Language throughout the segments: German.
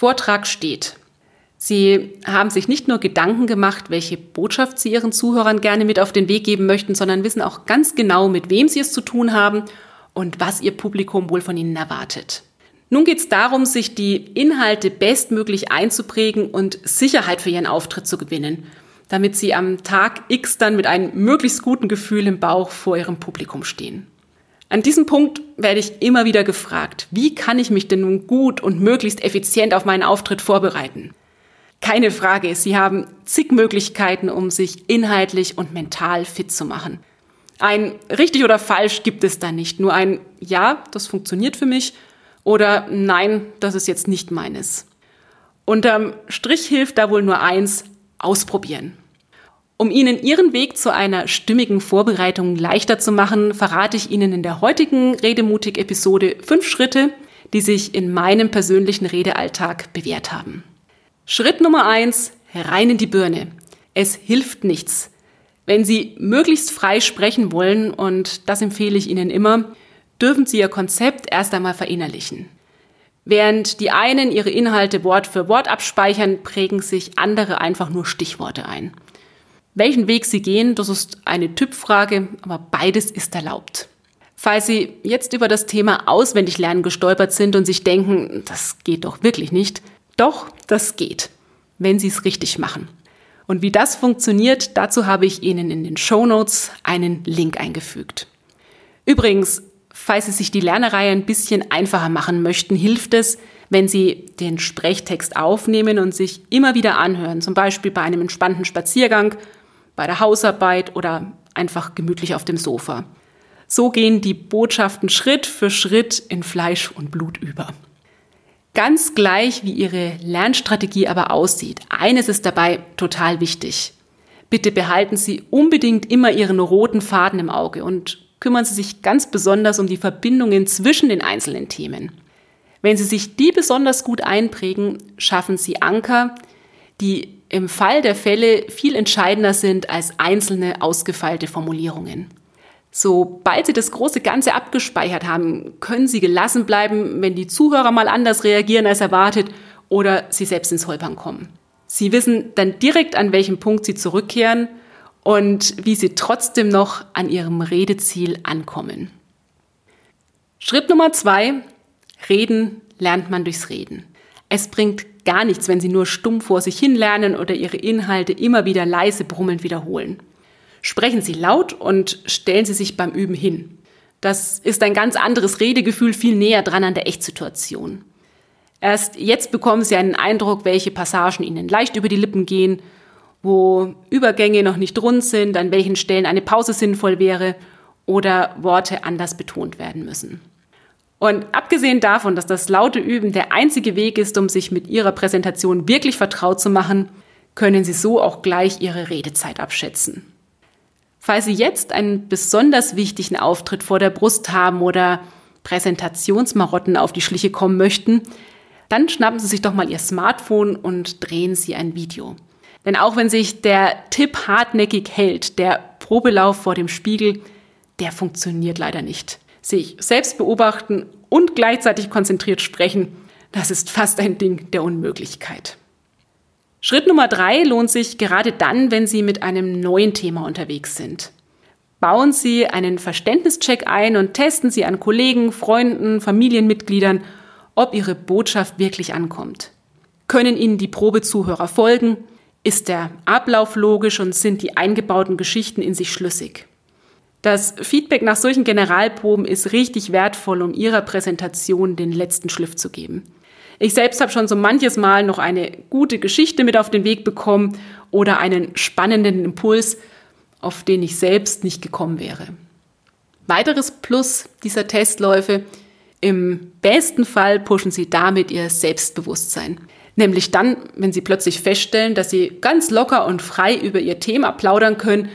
Vortrag steht. Sie haben sich nicht nur Gedanken gemacht, welche Botschaft Sie Ihren Zuhörern gerne mit auf den Weg geben möchten, sondern wissen auch ganz genau, mit wem Sie es zu tun haben und was Ihr Publikum wohl von Ihnen erwartet. Nun geht es darum, sich die Inhalte bestmöglich einzuprägen und Sicherheit für Ihren Auftritt zu gewinnen, damit Sie am Tag X dann mit einem möglichst guten Gefühl im Bauch vor Ihrem Publikum stehen. An diesem Punkt werde ich immer wieder gefragt, wie kann ich mich denn nun gut und möglichst effizient auf meinen Auftritt vorbereiten? Keine Frage, Sie haben zig Möglichkeiten, um sich inhaltlich und mental fit zu machen. Ein richtig oder falsch gibt es da nicht, nur ein Ja, das funktioniert für mich oder Nein, das ist jetzt nicht meines. Unterm Strich hilft da wohl nur eins, ausprobieren. Um Ihnen Ihren Weg zu einer stimmigen Vorbereitung leichter zu machen, verrate ich Ihnen in der heutigen Redemutig-Episode fünf Schritte, die sich in meinem persönlichen Redealltag bewährt haben. Schritt Nummer eins, rein in die Birne. Es hilft nichts. Wenn Sie möglichst frei sprechen wollen, und das empfehle ich Ihnen immer, dürfen Sie Ihr Konzept erst einmal verinnerlichen. Während die einen ihre Inhalte Wort für Wort abspeichern, prägen sich andere einfach nur Stichworte ein. Welchen Weg Sie gehen, das ist eine Typfrage, aber beides ist erlaubt. Falls Sie jetzt über das Thema Auswendiglernen gestolpert sind und sich denken, das geht doch wirklich nicht, doch, das geht, wenn Sie es richtig machen. Und wie das funktioniert, dazu habe ich Ihnen in den Show Notes einen Link eingefügt. Übrigens, falls Sie sich die Lernerei ein bisschen einfacher machen möchten, hilft es, wenn Sie den Sprechtext aufnehmen und sich immer wieder anhören, zum Beispiel bei einem entspannten Spaziergang bei der Hausarbeit oder einfach gemütlich auf dem Sofa. So gehen die Botschaften Schritt für Schritt in Fleisch und Blut über. Ganz gleich, wie Ihre Lernstrategie aber aussieht, eines ist dabei total wichtig. Bitte behalten Sie unbedingt immer Ihren roten Faden im Auge und kümmern Sie sich ganz besonders um die Verbindungen zwischen den einzelnen Themen. Wenn Sie sich die besonders gut einprägen, schaffen Sie Anker, die im Fall der Fälle viel entscheidender sind als einzelne ausgefeilte Formulierungen. Sobald Sie das große Ganze abgespeichert haben, können Sie gelassen bleiben, wenn die Zuhörer mal anders reagieren als erwartet oder Sie selbst ins Holpern kommen. Sie wissen dann direkt, an welchem Punkt Sie zurückkehren und wie Sie trotzdem noch an Ihrem Redeziel ankommen. Schritt Nummer zwei. Reden lernt man durchs Reden. Es bringt gar nichts, wenn sie nur stumm vor sich hin lernen oder ihre Inhalte immer wieder leise brummelnd wiederholen. Sprechen Sie laut und stellen Sie sich beim Üben hin. Das ist ein ganz anderes Redegefühl, viel näher dran an der Echtsituation. Erst jetzt bekommen Sie einen Eindruck, welche Passagen Ihnen leicht über die Lippen gehen, wo Übergänge noch nicht rund sind, an welchen Stellen eine Pause sinnvoll wäre oder Worte anders betont werden müssen. Und abgesehen davon, dass das laute Üben der einzige Weg ist, um sich mit Ihrer Präsentation wirklich vertraut zu machen, können Sie so auch gleich Ihre Redezeit abschätzen. Falls Sie jetzt einen besonders wichtigen Auftritt vor der Brust haben oder Präsentationsmarotten auf die Schliche kommen möchten, dann schnappen Sie sich doch mal Ihr Smartphone und drehen Sie ein Video. Denn auch wenn sich der Tipp hartnäckig hält, der Probelauf vor dem Spiegel, der funktioniert leider nicht sich selbst beobachten und gleichzeitig konzentriert sprechen, das ist fast ein Ding der Unmöglichkeit. Schritt Nummer drei lohnt sich gerade dann, wenn Sie mit einem neuen Thema unterwegs sind. Bauen Sie einen Verständnischeck ein und testen Sie an Kollegen, Freunden, Familienmitgliedern, ob Ihre Botschaft wirklich ankommt. Können Ihnen die Probezuhörer folgen? Ist der Ablauf logisch und sind die eingebauten Geschichten in sich schlüssig? Das Feedback nach solchen Generalproben ist richtig wertvoll, um Ihrer Präsentation den letzten Schliff zu geben. Ich selbst habe schon so manches Mal noch eine gute Geschichte mit auf den Weg bekommen oder einen spannenden Impuls, auf den ich selbst nicht gekommen wäre. Weiteres Plus dieser Testläufe, im besten Fall pushen Sie damit Ihr Selbstbewusstsein. Nämlich dann, wenn Sie plötzlich feststellen, dass Sie ganz locker und frei über Ihr Thema plaudern können,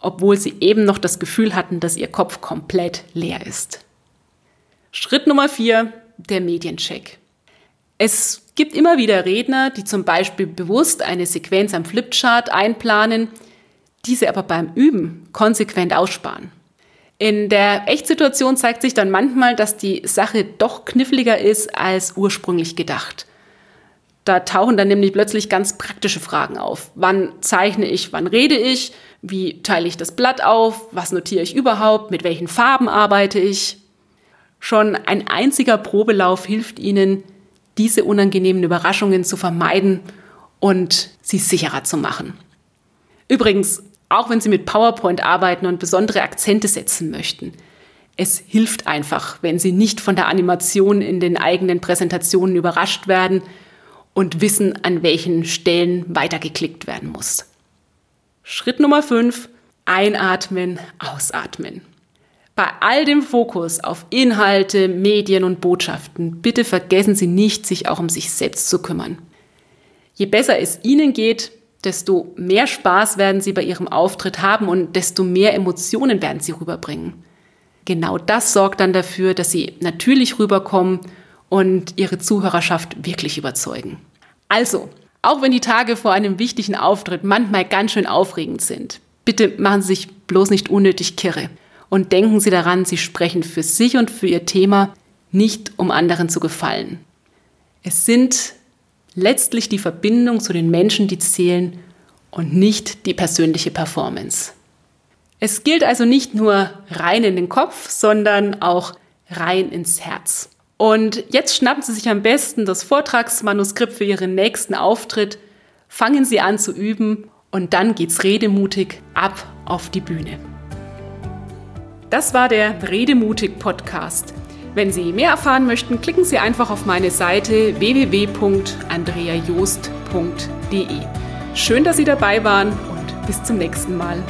obwohl Sie eben noch das Gefühl hatten, dass Ihr Kopf komplett leer ist. Schritt Nummer vier, der Mediencheck. Es gibt immer wieder Redner, die zum Beispiel bewusst eine Sequenz am Flipchart einplanen, diese aber beim Üben konsequent aussparen. In der Echtsituation zeigt sich dann manchmal, dass die Sache doch kniffliger ist als ursprünglich gedacht. Da tauchen dann nämlich plötzlich ganz praktische Fragen auf. Wann zeichne ich, wann rede ich, wie teile ich das Blatt auf, was notiere ich überhaupt, mit welchen Farben arbeite ich. Schon ein einziger Probelauf hilft Ihnen, diese unangenehmen Überraschungen zu vermeiden und sie sicherer zu machen. Übrigens, auch wenn Sie mit PowerPoint arbeiten und besondere Akzente setzen möchten, es hilft einfach, wenn Sie nicht von der Animation in den eigenen Präsentationen überrascht werden und wissen, an welchen Stellen weitergeklickt werden muss. Schritt Nummer 5. Einatmen, ausatmen. Bei all dem Fokus auf Inhalte, Medien und Botschaften, bitte vergessen Sie nicht, sich auch um sich selbst zu kümmern. Je besser es Ihnen geht, desto mehr Spaß werden Sie bei Ihrem Auftritt haben und desto mehr Emotionen werden Sie rüberbringen. Genau das sorgt dann dafür, dass Sie natürlich rüberkommen und Ihre Zuhörerschaft wirklich überzeugen. Also, auch wenn die Tage vor einem wichtigen Auftritt manchmal ganz schön aufregend sind, bitte machen Sie sich bloß nicht unnötig kirre. Und denken Sie daran, Sie sprechen für sich und für Ihr Thema, nicht um anderen zu gefallen. Es sind letztlich die Verbindung zu den Menschen, die zählen und nicht die persönliche Performance. Es gilt also nicht nur rein in den Kopf, sondern auch rein ins Herz. Und jetzt schnappen Sie sich am besten das Vortragsmanuskript für Ihren nächsten Auftritt, fangen Sie an zu üben und dann geht's redemutig ab auf die Bühne. Das war der Redemutig Podcast. Wenn Sie mehr erfahren möchten, klicken Sie einfach auf meine Seite www.andreajost.de. Schön, dass Sie dabei waren und bis zum nächsten Mal.